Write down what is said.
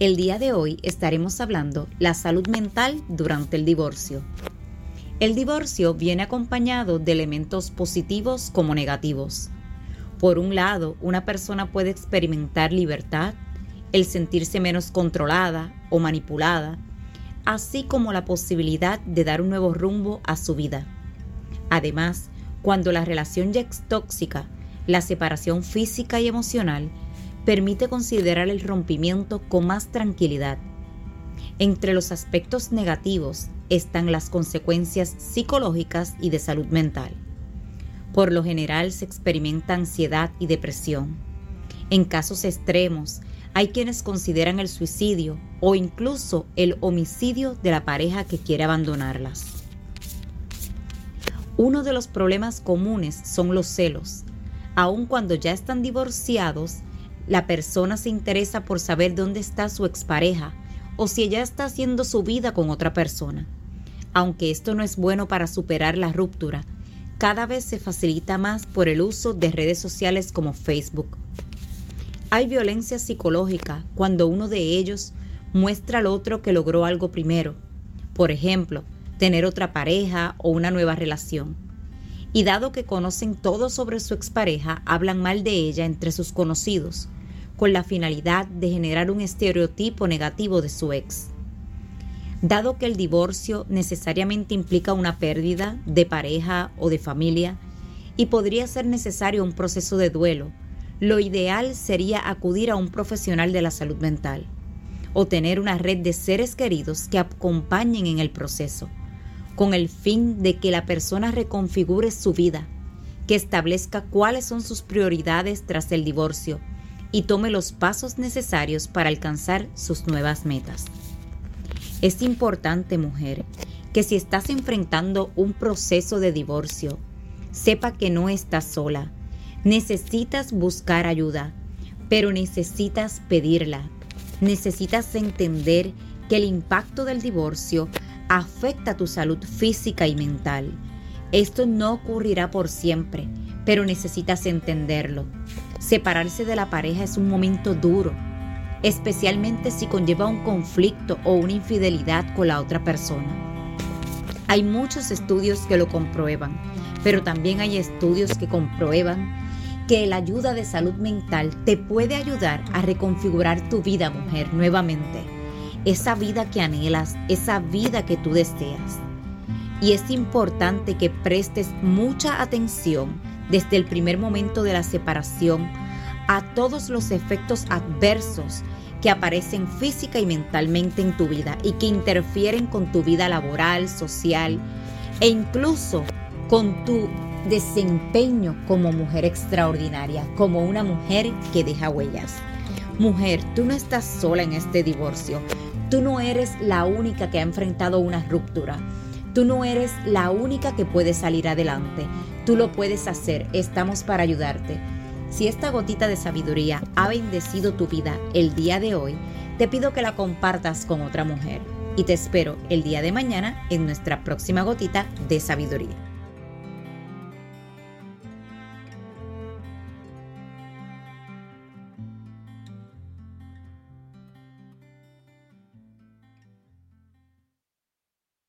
El día de hoy estaremos hablando la salud mental durante el divorcio. El divorcio viene acompañado de elementos positivos como negativos. Por un lado, una persona puede experimentar libertad, el sentirse menos controlada o manipulada, así como la posibilidad de dar un nuevo rumbo a su vida. Además, cuando la relación ya es tóxica, la separación física y emocional permite considerar el rompimiento con más tranquilidad. Entre los aspectos negativos están las consecuencias psicológicas y de salud mental. Por lo general se experimenta ansiedad y depresión. En casos extremos, hay quienes consideran el suicidio o incluso el homicidio de la pareja que quiere abandonarlas. Uno de los problemas comunes son los celos. Aun cuando ya están divorciados, la persona se interesa por saber dónde está su expareja o si ella está haciendo su vida con otra persona. Aunque esto no es bueno para superar la ruptura, cada vez se facilita más por el uso de redes sociales como Facebook. Hay violencia psicológica cuando uno de ellos muestra al otro que logró algo primero, por ejemplo, tener otra pareja o una nueva relación. Y dado que conocen todo sobre su expareja, hablan mal de ella entre sus conocidos, con la finalidad de generar un estereotipo negativo de su ex. Dado que el divorcio necesariamente implica una pérdida de pareja o de familia y podría ser necesario un proceso de duelo, lo ideal sería acudir a un profesional de la salud mental o tener una red de seres queridos que acompañen en el proceso, con el fin de que la persona reconfigure su vida, que establezca cuáles son sus prioridades tras el divorcio y tome los pasos necesarios para alcanzar sus nuevas metas. Es importante, mujer, que si estás enfrentando un proceso de divorcio, sepa que no estás sola. Necesitas buscar ayuda, pero necesitas pedirla. Necesitas entender que el impacto del divorcio afecta tu salud física y mental. Esto no ocurrirá por siempre, pero necesitas entenderlo. Separarse de la pareja es un momento duro, especialmente si conlleva un conflicto o una infidelidad con la otra persona. Hay muchos estudios que lo comprueban, pero también hay estudios que comprueban que la ayuda de salud mental te puede ayudar a reconfigurar tu vida, mujer, nuevamente. Esa vida que anhelas, esa vida que tú deseas. Y es importante que prestes mucha atención desde el primer momento de la separación a todos los efectos adversos que aparecen física y mentalmente en tu vida y que interfieren con tu vida laboral, social e incluso con tu desempeño como mujer extraordinaria, como una mujer que deja huellas. Mujer, tú no estás sola en este divorcio. Tú no eres la única que ha enfrentado una ruptura. Tú no eres la única que puede salir adelante. Tú lo puedes hacer. Estamos para ayudarte. Si esta gotita de sabiduría ha bendecido tu vida el día de hoy, te pido que la compartas con otra mujer. Y te espero el día de mañana en nuestra próxima gotita de sabiduría.